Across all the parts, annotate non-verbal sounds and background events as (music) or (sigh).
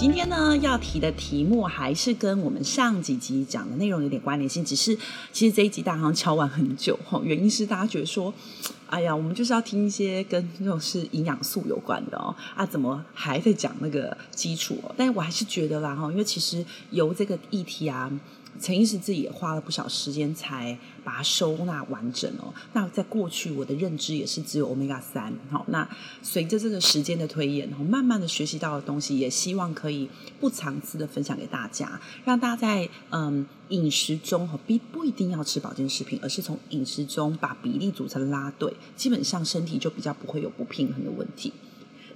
今天呢，要提的题目还是跟我们上几集讲的内容有点关联性，只是其实这一集大家好像敲完很久哈，原因是大家觉得说，哎呀，我们就是要听一些跟这种是营养素有关的哦，啊，怎么还在讲那个基础哦？但是我还是觉得啦哈，因为其实由这个议题啊。陈医师自己也花了不少时间才把它收纳完整哦。那在过去我的认知也是只有 Omega 三，好，那随着这个时间的推演，然后慢慢的学习到的东西，也希望可以不藏私的分享给大家，让大家在嗯饮食中哈，不不一定要吃保健食品，而是从饮食中把比例组成拉对，基本上身体就比较不会有不平衡的问题。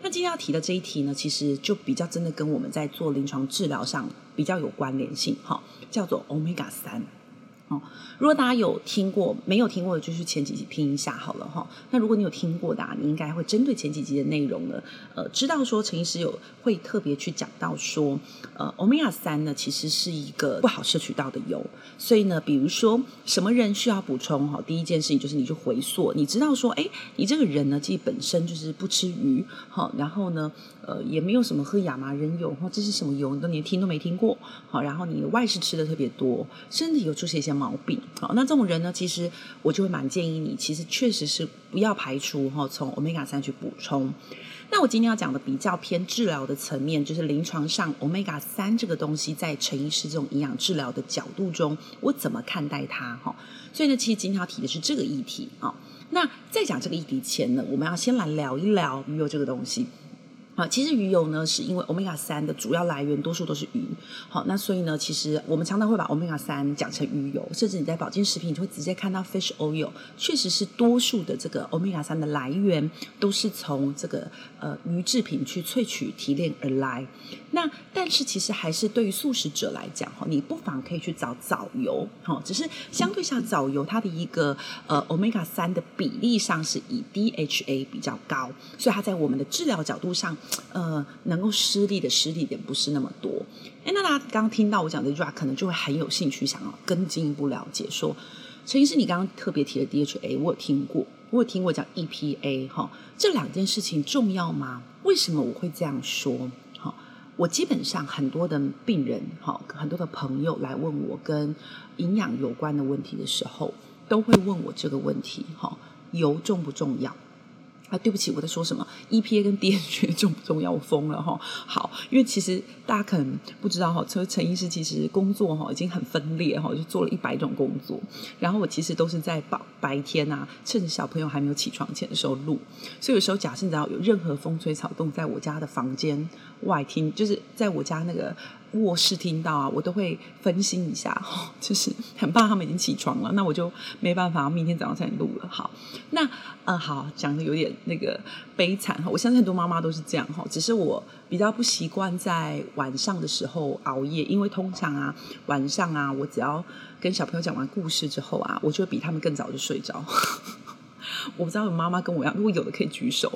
那今天要提的这一题呢，其实就比较真的跟我们在做临床治疗上比较有关联性，哈，叫做 Omega 三。哦，如果大家有听过，没有听过的，就去前几集听一下好了哈。那如果你有听过的啊，你应该会针对前几集的内容呢，呃，知道说陈医师有会特别去讲到说，呃，Omega 三呢其实是一个不好摄取到的油，所以呢，比如说什么人需要补充哈？第一件事情就是你就回溯，你知道说，哎，你这个人呢，其实本身就是不吃鱼，好，然后呢，呃，也没有什么喝亚麻仁油，或这是什么油，你都连听都没听过，好，然后你外食吃的特别多，身体有出现一些毛病，好，那这种人呢，其实我就会蛮建议你，其实确实是不要排除哈，从 Omega 三去补充。那我今天要讲的比较偏治疗的层面，就是临床上 Omega 三这个东西，在陈医师这种营养治疗的角度中，我怎么看待它哈？所以呢，其实今天要提的是这个议题啊。那在讲这个议题前呢，我们要先来聊一聊鱼油这个东西。好，其实鱼油呢，是因为 Omega 三的主要来源多数都是鱼。好，那所以呢，其实我们常常会把 Omega 三讲成鱼油，甚至你在保健食品，你就会直接看到 fish oil，确实是多数的这个 Omega 三的来源都是从这个呃鱼制品去萃取提炼而来。那但是其实还是对于素食者来讲，哈，你不妨可以去找藻油，哈，只是相对上藻油它的一个呃 Omega 三的比例上是以 DHA 比较高，所以它在我们的治疗角度上。呃，能够施力的施力点不是那么多。哎，那大家刚刚听到我讲的这句话，可能就会很有兴趣，想要更进一步了解。说，陈医师，你刚刚特别提的 DHA，我有听过，我有听过讲 EPA，哈，这两件事情重要吗？为什么我会这样说？我基本上很多的病人，哈，很多的朋友来问我跟营养有关的问题的时候，都会问我这个问题，哈，油重不重要？啊，对不起，我在说什么？EPA 跟 DHA (laughs) 重不重要？我疯了哈！好，因为其实大家可能不知道哈，陈陈医师其实工作哈已经很分裂哈，就做了一百种工作。然后我其实都是在白白天啊，趁着小朋友还没有起床前的时候录。所以有时候假设你知道有任何风吹草动，在我家的房间外听，就是在我家那个。卧室听到啊，我都会分心一下，(laughs) 就是很怕他们已经起床了，那我就没办法，明天早上才能录了。好，那呃，好，讲的有点那个悲惨哈，我相信很多妈妈都是这样哈，只是我比较不习惯在晚上的时候熬夜，因为通常啊晚上啊，我只要跟小朋友讲完故事之后啊，我就会比他们更早就睡着。(laughs) 我不知道有妈妈跟我一样，如果有的可以举手，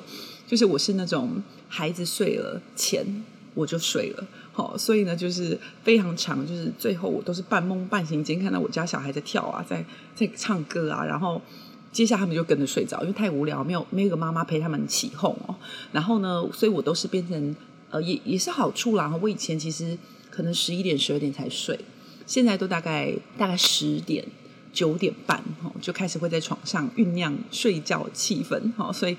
就是我是那种孩子睡了前我就睡了。所以呢，就是非常长，就是最后我都是半梦半醒间看到我家小孩在跳啊，在在唱歌啊，然后接下来他们就跟着睡着，因为太无聊，没有没有个妈妈陪他们起哄哦。然后呢，所以我都是变成呃，也也是好处啦。我以前其实可能十一点十二点才睡，现在都大概大概十点九点半哈，就开始会在床上酝酿睡觉气氛哈，所以。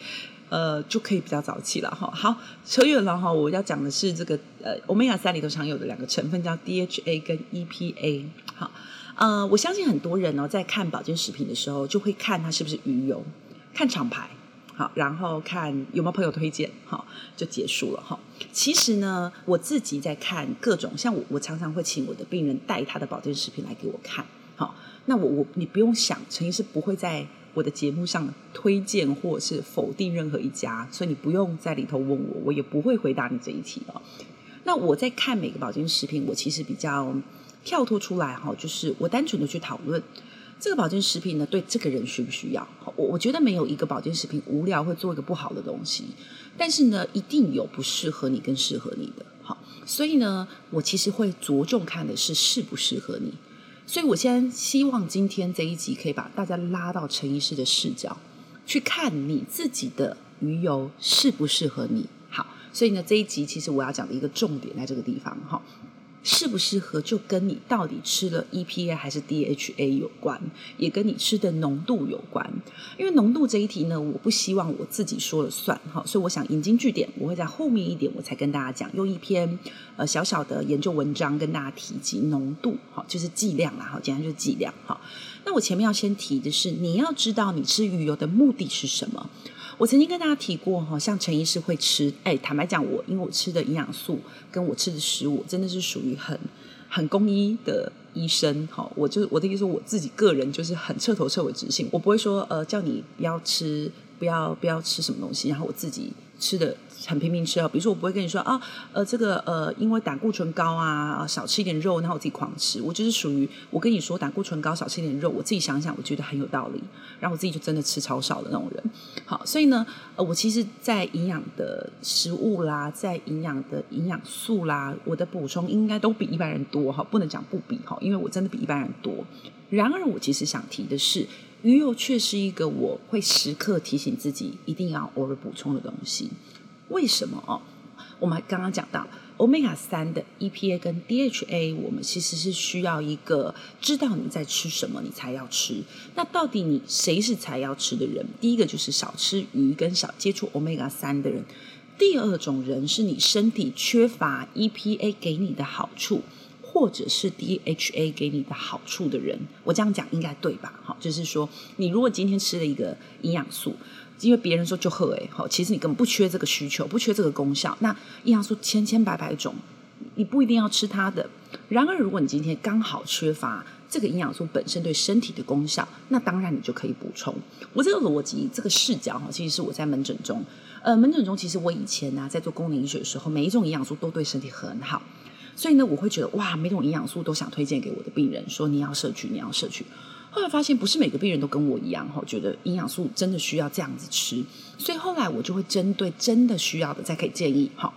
呃，就可以比较早起了哈。好，扯远了哈。我要讲的是这个呃，Omega 三里头常有的两个成分叫 DHA 跟 EPA。好，呃，我相信很多人呢、哦、在看保健食品的时候，就会看它是不是鱼油，看厂牌，好，然后看有没有朋友推荐，好，就结束了哈。其实呢，我自己在看各种，像我，我常常会请我的病人带他的保健食品来给我看。好，那我我你不用想，陈医师不会在。我的节目上推荐或是否定任何一家，所以你不用在里头问我，我也不会回答你这一题哦。那我在看每个保健食品，我其实比较跳脱出来哈，就是我单纯的去讨论这个保健食品呢，对这个人需不需要？我我觉得没有一个保健食品无聊会做一个不好的东西，但是呢，一定有不适合你跟适合你的。好，所以呢，我其实会着重看的是适不适合你。所以我现在希望今天这一集可以把大家拉到陈医师的视角，去看你自己的鱼油适不适合你。好，所以呢，这一集其实我要讲的一个重点在这个地方哈。适不适合就跟你到底吃了 EPA 还是 DHA 有关，也跟你吃的浓度有关。因为浓度这一题呢，我不希望我自己说了算哈，所以我想引经据典，我会在后面一点我才跟大家讲，用一篇呃小小的研究文章跟大家提及浓度，哈，就是剂量啦，哈，简单就是剂量哈。那我前面要先提的是，你要知道你吃鱼油的目的是什么。我曾经跟大家提过哈，像陈医师会吃，哎，坦白讲，我因为我吃的营养素跟我吃的食物，真的是属于很很公医的医生哈。我就我的意思，我自己个人就是很彻头彻尾执行，我不会说呃叫你不要吃，不要不要吃什么东西，然后我自己吃的。很拼命吃哦，比如说我不会跟你说啊，呃，这个呃，因为胆固醇高啊，少吃一点肉，然后我自己狂吃。我就是属于我跟你说胆固醇高，少吃一点肉，我自己想想，我觉得很有道理，然后我自己就真的吃超少的那种人。好，所以呢，呃，我其实，在营养的食物啦，在营养的营养素啦，我的补充应该都比一般人多哈，不能讲不比哈，因为我真的比一般人多。然而，我其实想提的是，鱼油却是一个我会时刻提醒自己一定要偶尔补充的东西。为什么哦？我们刚刚讲到 Omega 三的 EPA 跟 DHA，我们其实是需要一个知道你在吃什么，你才要吃。那到底你谁是才要吃的人？第一个就是少吃鱼跟少接触 Omega 三的人。第二种人是你身体缺乏 EPA 给你的好处，或者是 DHA 给你的好处的人。我这样讲应该对吧？好，就是说你如果今天吃了一个营养素。因为别人说就喝哎，好，其实你根本不缺这个需求，不缺这个功效。那营养素千千百百种，你不一定要吃它的。然而，如果你今天刚好缺乏这个营养素本身对身体的功效，那当然你就可以补充。我这个逻辑，这个视角哈，其实是我在门诊中，呃，门诊中其实我以前呢、在做功能医学的时候，每一种营养素都对身体很好，所以呢，我会觉得哇，每种营养素都想推荐给我的病人，说你要摄取，你要摄取。后来发现不是每个病人都跟我一样哈，觉得营养素真的需要这样子吃，所以后来我就会针对真的需要的再给建议哈。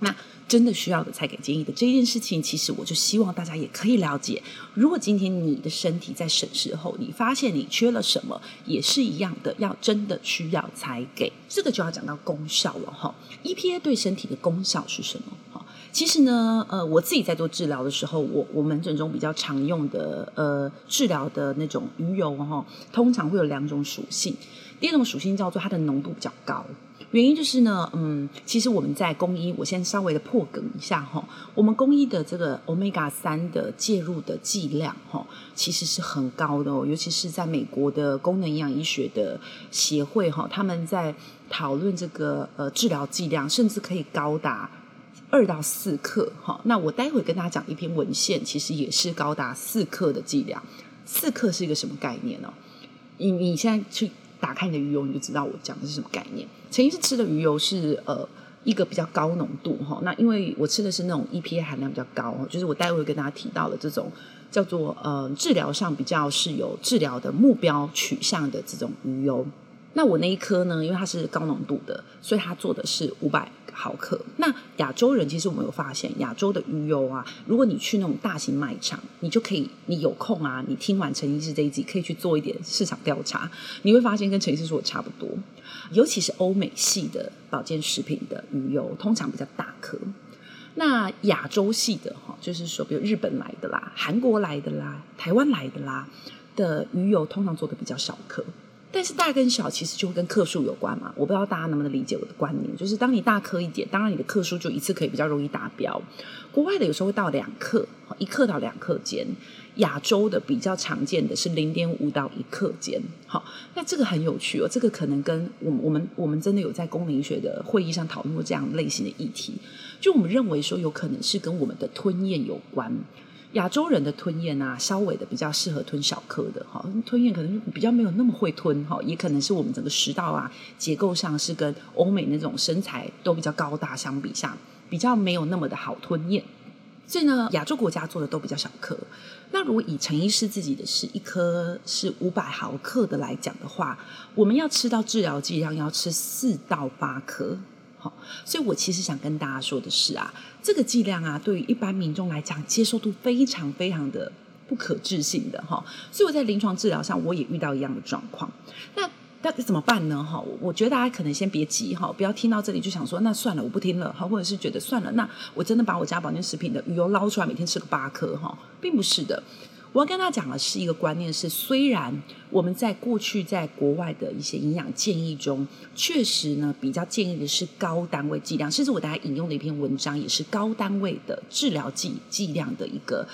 那真的需要的才给建议的这一件事情，其实我就希望大家也可以了解。如果今天你的身体在审视后，你发现你缺了什么，也是一样的，要真的需要才给。这个就要讲到功效了哈。EPA 对身体的功效是什么？其实呢，呃，我自己在做治疗的时候，我我门诊中比较常用的呃治疗的那种鱼油哈，通常会有两种属性。第一种属性叫做它的浓度比较高，原因就是呢，嗯，其实我们在工医，我先稍微的破梗一下哈，我们工医的这个 Omega 三的介入的剂量哈，其实是很高的哦，尤其是在美国的功能营养医学的协会哈，他们在讨论这个呃治疗剂量，甚至可以高达。二到四克，哈，那我待会跟大家讲一篇文献，其实也是高达四克的剂量。四克是一个什么概念呢？你你现在去打开你的鱼油，你就知道我讲的是什么概念。陈医师吃的鱼油是呃一个比较高浓度，哈，那因为我吃的是那种 EPA 含量比较高，就是我待会跟大家提到的这种叫做呃治疗上比较是有治疗的目标取向的这种鱼油。那我那一颗呢，因为它是高浓度的，所以它做的是五百毫克。那亚洲人其实我们有发现，亚洲的鱼油啊，如果你去那种大型卖场，你就可以，你有空啊，你听完陈医师这一集，可以去做一点市场调查，你会发现跟陈医师说的差不多。尤其是欧美系的保健食品的鱼油，通常比较大颗。那亚洲系的哈，就是说，比如日本来的啦、韩国来的啦、台湾来的啦的鱼油，通常做的比较小颗。但是大跟小其实就会跟克数有关嘛，我不知道大家能不能理解我的观念，就是当你大颗一点，当然你的克数就一次可以比较容易达标。国外的有时候会到两克，一克到两克间，亚洲的比较常见的是零点五到一克间。好，那这个很有趣哦，这个可能跟我们我们我们真的有在功能医学的会议上讨论过这样类型的议题，就我们认为说有可能是跟我们的吞咽有关。亚洲人的吞咽啊，稍微的比较适合吞小颗的哈，吞咽可能比较没有那么会吞哈，也可能是我们整个食道啊结构上是跟欧美那种身材都比较高大相比下，比较没有那么的好吞咽。所以呢，亚洲国家做的都比较小颗。那如果以陈医师自己的是一颗是五百毫克的来讲的话，我们要吃到治疗剂量要吃四到八颗。好，所以我其实想跟大家说的是啊，这个剂量啊，对于一般民众来讲，接受度非常非常的不可置信的哈。所以我在临床治疗上，我也遇到一样的状况。那那怎么办呢？哈，我觉得大家可能先别急哈，不要听到这里就想说那算了，我不听了哈，或者是觉得算了，那我真的把我家保健食品的鱼油捞出来，每天吃个八颗哈，并不是的。我要跟他讲的是一个观念是，虽然我们在过去在国外的一些营养建议中，确实呢比较建议的是高单位剂量，甚至我大家引用的一篇文章也是高单位的治疗剂剂量的一个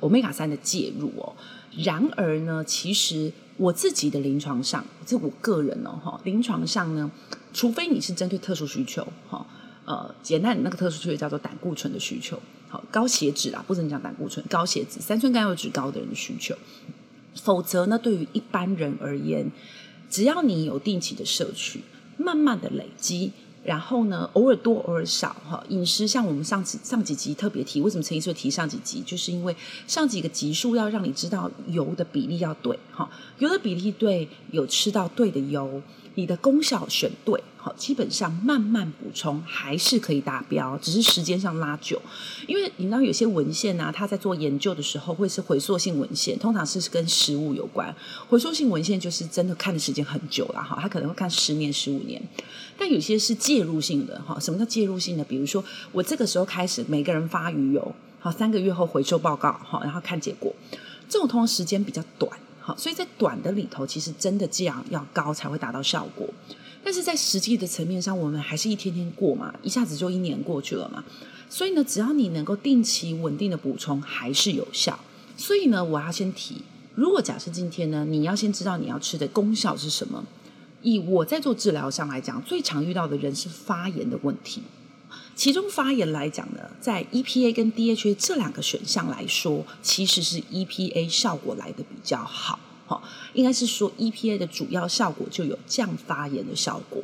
Omega 三的介入哦。然而呢，其实我自己的临床上，这我个人哦哈，临床上呢，除非你是针对特殊需求哈，呃，简单你那个特殊需求叫做胆固醇的需求，好，高血脂啊，不能讲胆固醇，高血脂、三酸甘油脂高的人的需求，否则呢，对于一般人而言，只要你有定期的摄取，慢慢的累积。然后呢，偶尔多偶尔少哈。饮食像我们上几上几集特别提，为什么陈医师会提上几集？就是因为上几个集数要让你知道油的比例要对哈，油的比例对，有吃到对的油，你的功效选对。好，基本上慢慢补充还是可以达标，只是时间上拉久。因为你知道有些文献啊，他在做研究的时候会是回溯性文献，通常是跟食物有关。回溯性文献就是真的看的时间很久了哈，他可能会看十年、十五年。但有些是介入性的哈，什么叫介入性的？比如说我这个时候开始每个人发鱼油，好，三个月后回收报告，好，然后看结果。这种通常时间比较短，好，所以在短的里头，其实真的剂量要高才会达到效果。但是在实际的层面上，我们还是一天天过嘛，一下子就一年过去了嘛。所以呢，只要你能够定期稳定的补充，还是有效。所以呢，我要先提，如果假设今天呢，你要先知道你要吃的功效是什么。以我在做治疗上来讲，最常遇到的人是发炎的问题。其中发炎来讲呢，在 EPA 跟 DHA 这两个选项来说，其实是 EPA 效果来的比较好。应该是说 EPA 的主要效果就有降发炎的效果，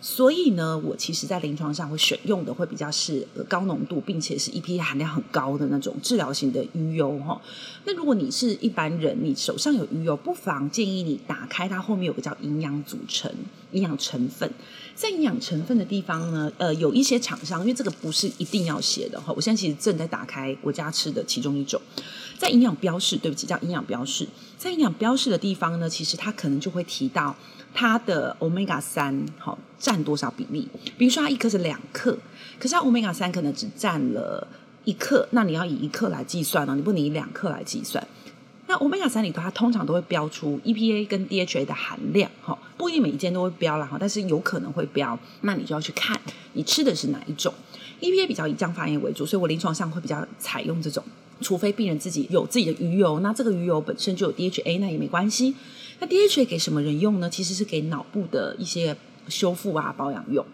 所以呢，我其实在临床上会选用的会比较是高浓度，并且是 EPA 含量很高的那种治疗型的鱼油哈。那如果你是一般人，你手上有鱼油，不妨建议你打开它后面有个叫营养组成、营养成分，在营养成分的地方呢，呃，有一些厂商，因为这个不是一定要写的哈。我现在其实正在打开我家吃的其中一种。在营养标示，对不起，叫营养标示。在营养标示的地方呢，其实它可能就会提到它的 Omega 三，好占多少比例。比如说它一颗是两克，可是它 Omega 三可能只占了一克，那你要以一克来计算呢？你不能以两克来计算。那 Omega 三里头，它通常都会标出 EPA 跟 DHA 的含量，哈，不一定每一件都会标了哈，但是有可能会标，那你就要去看你吃的是哪一种。EPA 比较以降发炎为主，所以我临床上会比较采用这种。除非病人自己有自己的鱼油，那这个鱼油本身就有 DHA，那也没关系。那 DHA 给什么人用呢？其实是给脑部的一些修复啊、保养用。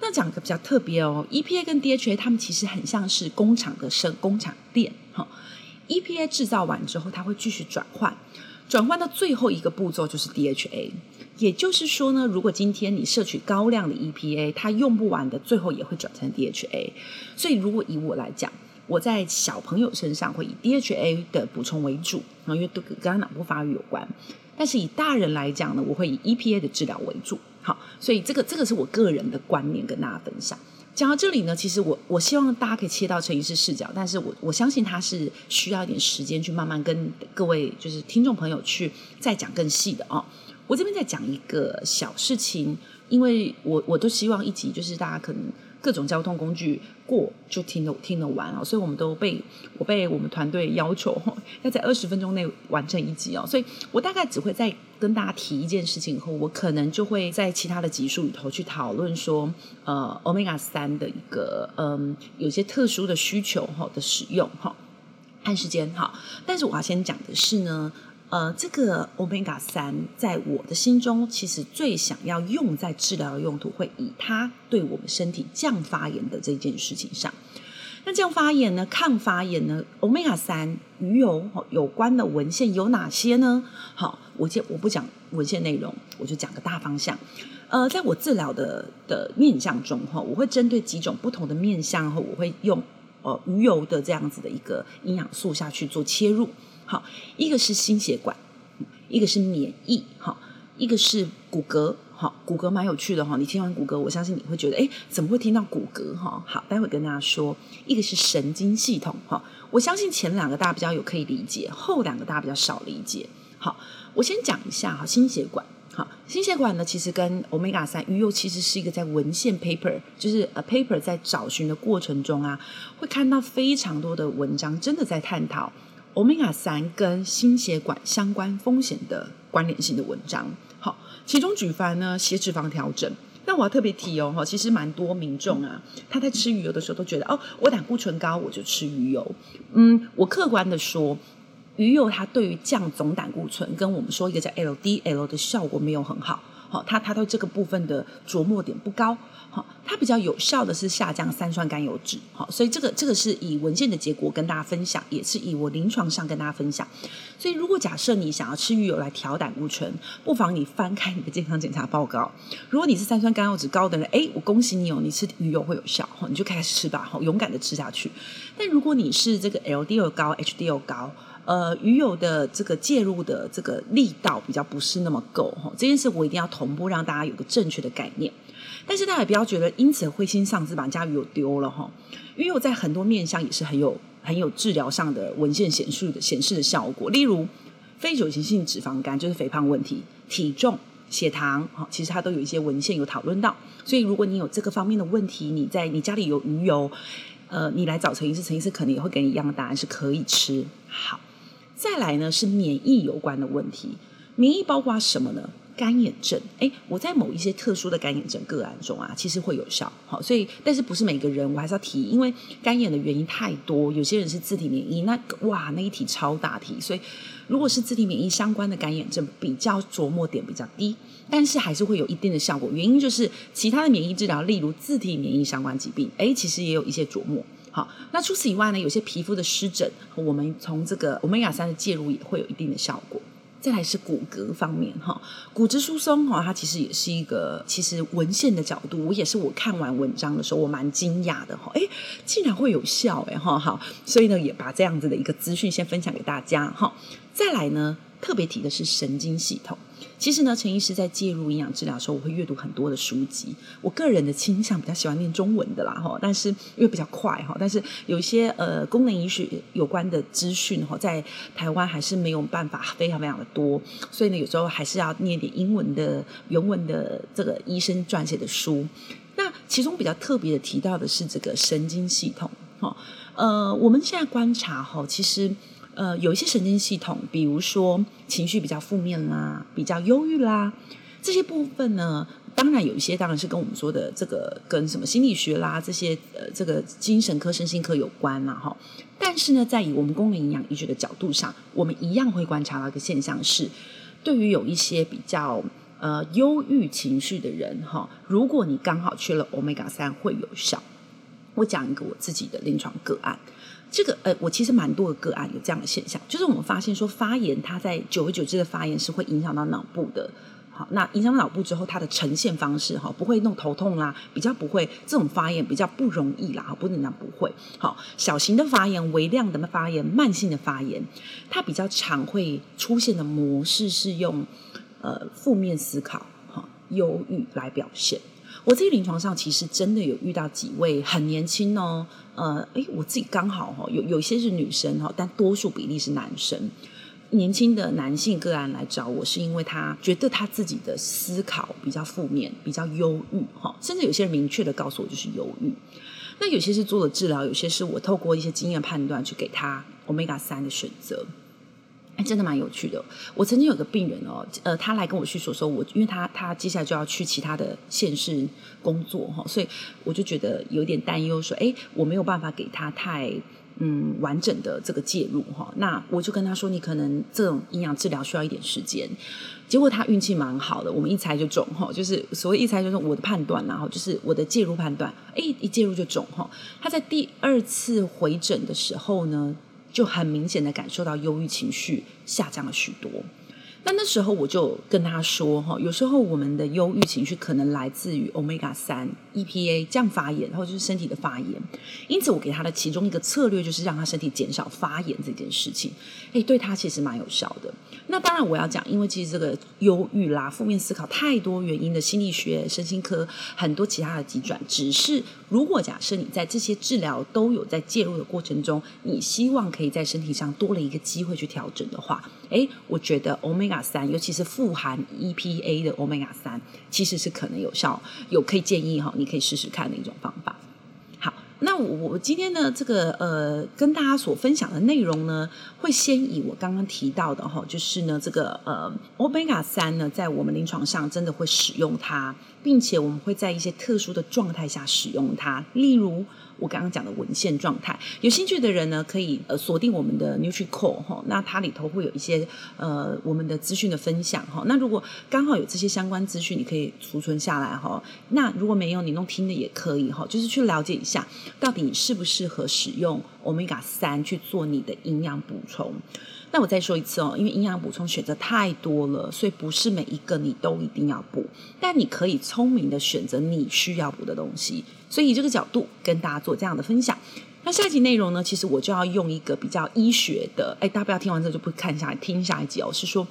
那讲个比较特别哦，EPA 跟 DHA 它们其实很像是工厂的生工厂链哈。EPA 制造完之后，它会继续转换，转换到最后一个步骤就是 DHA。也就是说呢，如果今天你摄取高量的 EPA，它用不完的，最后也会转成 DHA。所以如果以我来讲，我在小朋友身上会以 DHA 的补充为主，因为都跟脑部发育有关。但是以大人来讲呢，我会以 EPA 的治疗为主。好，所以这个这个是我个人的观念跟大家分享。讲到这里呢，其实我我希望大家可以切到陈医师视角，但是我我相信他是需要一点时间去慢慢跟各位就是听众朋友去再讲更细的哦。我这边再讲一个小事情，因为我我都希望一集就是大家可能。各种交通工具过就听得听得完哦，所以我们都被我被我们团队要求 (laughs) 要在二十分钟内完成一集哦，所以我大概只会再跟大家提一件事情以后，我可能就会在其他的集数里头去讨论说，呃，Omega 三的一个嗯，有些特殊的需求哈的使用哈，看时间哈，但是我要先讲的是呢。呃，这个 Omega 三在我的心中，其实最想要用在治疗的用途，会以它对我们身体降发炎的这件事情上。那降发炎呢？抗发炎呢？Omega 三鱼油有关的文献有哪些呢？好，我先我不讲文献内容，我就讲个大方向。呃，在我治疗的的面向中哈，我会针对几种不同的面向后，我会用呃鱼油的这样子的一个营养素下去做切入。好，一个是心血管，一个是免疫，好，一个是骨骼。好，骨骼蛮有趣的哈。你听完骨骼，我相信你会觉得，哎，怎么会听到骨骼哈？好，待会跟大家说，一个是神经系统哈。我相信前两个大家比较有可以理解，后两个大家比较少理解。好，我先讲一下哈，心血管。好，心血管呢，其实跟 Omega 三鱼油其实是一个在文献 paper，就是呃 paper 在找寻的过程中啊，会看到非常多的文章，真的在探讨 Omega 三跟心血管相关风险的关联性的文章。好，其中举凡呢，血脂肪调整。那我要特别提哦，哈，其实蛮多民众啊，他在吃鱼油的时候都觉得，哦，我胆固醇高，我就吃鱼油。嗯，我客观的说，鱼油它对于降总胆固醇，跟我们说一个叫 LDL 的效果没有很好。好，它它对这个部分的着墨点不高。好，它比较有效的是下降三酸甘油酯。好，所以这个这个是以文献的结果跟大家分享，也是以我临床上跟大家分享。所以如果假设你想要吃鱼油来调胆固醇，不妨你翻开你的健康检查报告。如果你是三酸甘油酯高的人，哎，我恭喜你哦，你吃鱼油会有效，你就开始吃吧，勇敢的吃下去。但如果你是这个 LDL 高、HDL 高，呃，鱼油的这个介入的这个力道比较不是那么够哈，这件事我一定要同步让大家有个正确的概念。但是大家也不要觉得因此灰心丧志，把家鱼油丢了哈。鱼油在很多面向也是很有很有治疗上的文献显示的显示的效果，例如非酒精性脂肪肝就是肥胖问题、体重、血糖哈，其实它都有一些文献有讨论到。所以如果你有这个方面的问题，你在你家里有鱼油，呃，你来找陈医师，陈医师可能也会给你一样的答案，是可以吃。好。再来呢是免疫有关的问题，免疫包括什么呢？干眼症，诶，我在某一些特殊的干眼症个案中啊，其实会有效。好，所以但是不是每个人，我还是要提，因为干眼的原因太多，有些人是自体免疫，那哇那一题超大题，所以如果是自体免疫相关的干眼症，比较琢磨点比较低，但是还是会有一定的效果。原因就是其他的免疫治疗，例如自体免疫相关疾病，诶，其实也有一些琢磨。好，那除此以外呢，有些皮肤的湿疹，我们从这个欧米伽三的介入也会有一定的效果。再来是骨骼方面，哈，骨质疏松哈，它其实也是一个，其实文献的角度，我也是我看完文章的时候，我蛮惊讶的哈，诶，竟然会有效诶，哈，好，所以呢，也把这样子的一个资讯先分享给大家哈。再来呢，特别提的是神经系统。其实呢，陈医师在介入营养治疗的时候，我会阅读很多的书籍。我个人的倾向比较喜欢念中文的啦，哈，但是因为比较快哈，但是有一些呃功能医学有关的资讯哈，在台湾还是没有办法非常非常的多，所以呢，有时候还是要念点英文的原文的这个医生撰写的书。那其中比较特别的提到的是这个神经系统，哈，呃，我们现在观察哈，其实。呃，有一些神经系统，比如说情绪比较负面啦，比较忧郁啦，这些部分呢，当然有一些当然是跟我们说的这个跟什么心理学啦，这些呃这个精神科、身心科有关啦哈。但是呢，在以我们功能营养医学的角度上，我们一样会观察到一个现象是，对于有一些比较呃忧郁情绪的人哈，如果你刚好缺了 Omega 三会有效。我讲一个我自己的临床个案。这个呃，我其实蛮多的个案有这样的现象，就是我们发现说发炎，它在久而久之的发炎是会影响到脑部的。好，那影响到脑部之后，它的呈现方式哈，不会弄头痛啦，比较不会这种发炎比较不容易啦，不能讲不会。好，小型的发炎、微量的发炎、慢性的发炎，它比较常会出现的模式是用呃负面思考、哈忧郁来表现。我自己临床上其实真的有遇到几位很年轻哦，呃，诶，我自己刚好哈，有有些是女生哈，但多数比例是男生。年轻的男性个案来找我，是因为他觉得他自己的思考比较负面，比较忧郁哈，甚至有些人明确的告诉我就是忧郁。那有些是做了治疗，有些是我透过一些经验判断去给他 Omega 三的选择。哎，真的蛮有趣的。我曾经有个病人哦，呃，他来跟我叙述说，我因为他他接下来就要去其他的县市工作哈，所以我就觉得有点担忧，说，哎，我没有办法给他太嗯完整的这个介入哈。那我就跟他说，你可能这种营养治疗需要一点时间。结果他运气蛮好的，我们一猜就中哈，就是所谓一猜就是我的判断，然后就是我的介入判断，哎，一介入就中哈。他在第二次回诊的时候呢，就很明显的感受到忧郁情绪下降了许多。那那时候我就跟他说哈，有时候我们的忧郁情绪可能来自于 Omega 三 EPA 降发炎，然后就是身体的发炎。因此我给他的其中一个策略就是让他身体减少发炎这件事情，哎，对他其实蛮有效的。那当然我要讲，因为其实这个忧郁啦、负面思考太多原因的心理学、身心科很多其他的急转，只是如果假设你在这些治疗都有在介入的过程中，你希望可以在身体上多了一个机会去调整的话，哎，我觉得 Omega 三，尤其是富含 EPA 的 Omega 三，其实是可能有效，有可以建议哈，你可以试试看的一种方法。好，那我今天呢，这个呃，跟大家所分享的内容呢，会先以我刚刚提到的哈，就是呢，这个呃 Omega 三呢，在我们临床上真的会使用它，并且我们会在一些特殊的状态下使用它，例如。我刚刚讲的文献状态，有兴趣的人呢，可以呃锁定我们的 NutriCore 哈，那它里头会有一些呃我们的资讯的分享哈。那如果刚好有这些相关资讯，你可以储存下来哈。那如果没有，你弄听的也可以哈，就是去了解一下，到底适不适合使用 Omega 三去做你的营养补充。那我再说一次哦，因为营养补充选择太多了，所以不是每一个你都一定要补，但你可以聪明的选择你需要补的东西。所以以这个角度跟大家做这样的分享。那下一集内容呢，其实我就要用一个比较医学的，哎，大家不要听完之后就不看下来，听下一集哦。是说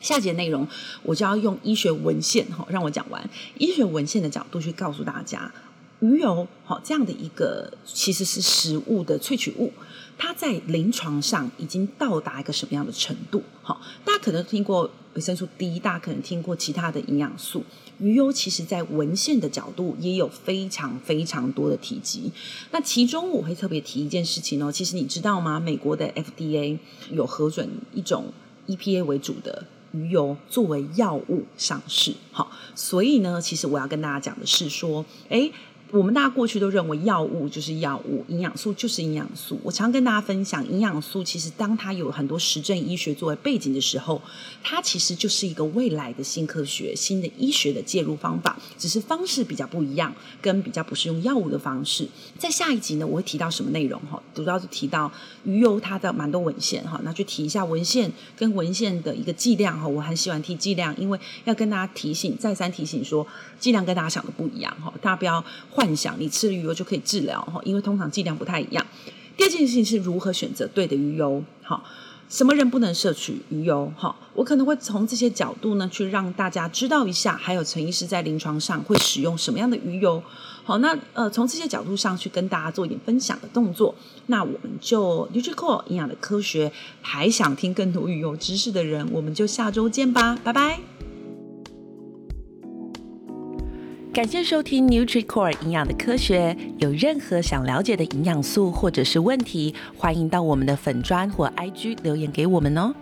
下一集内容，我就要用医学文献哈，让我讲完医学文献的角度去告诉大家，鱼油好这样的一个其实是食物的萃取物。它在临床上已经到达一个什么样的程度？好，大家可能听过维生素 D，大家可能听过其他的营养素。鱼油其实在文献的角度也有非常非常多的提及。那其中我会特别提一件事情哦，其实你知道吗？美国的 FDA 有核准一种 EPA 为主的鱼油作为药物上市。好，所以呢，其实我要跟大家讲的是说，诶。我们大家过去都认为药物就是药物，营养素就是营养素。我常跟大家分享，营养素其实当它有很多实证医学作为背景的时候，它其实就是一个未来的新科学、新的医学的介入方法，只是方式比较不一样，跟比较不是用药物的方式。在下一集呢，我会提到什么内容？哈，主要是提到鱼油它的蛮多文献哈，那去提一下文献跟文献的一个剂量哈。我很喜欢提剂量，因为要跟大家提醒，再三提醒说剂量跟大家想的不一样哈，大家不要。幻想你吃了鱼油就可以治疗哈，因为通常剂量不太一样。第二件事情是如何选择对的鱼油，好，什么人不能摄取鱼油？好，我可能会从这些角度呢，去让大家知道一下。还有陈医师在临床上会使用什么样的鱼油？好，那呃，从这些角度上去跟大家做一点分享的动作。那我们就 NutriCore 营养的科学，还想听更多鱼油知识的人，我们就下周见吧，拜拜。感谢收听 NutriCore 营养的科学。有任何想了解的营养素或者是问题，欢迎到我们的粉砖或 IG 留言给我们哦。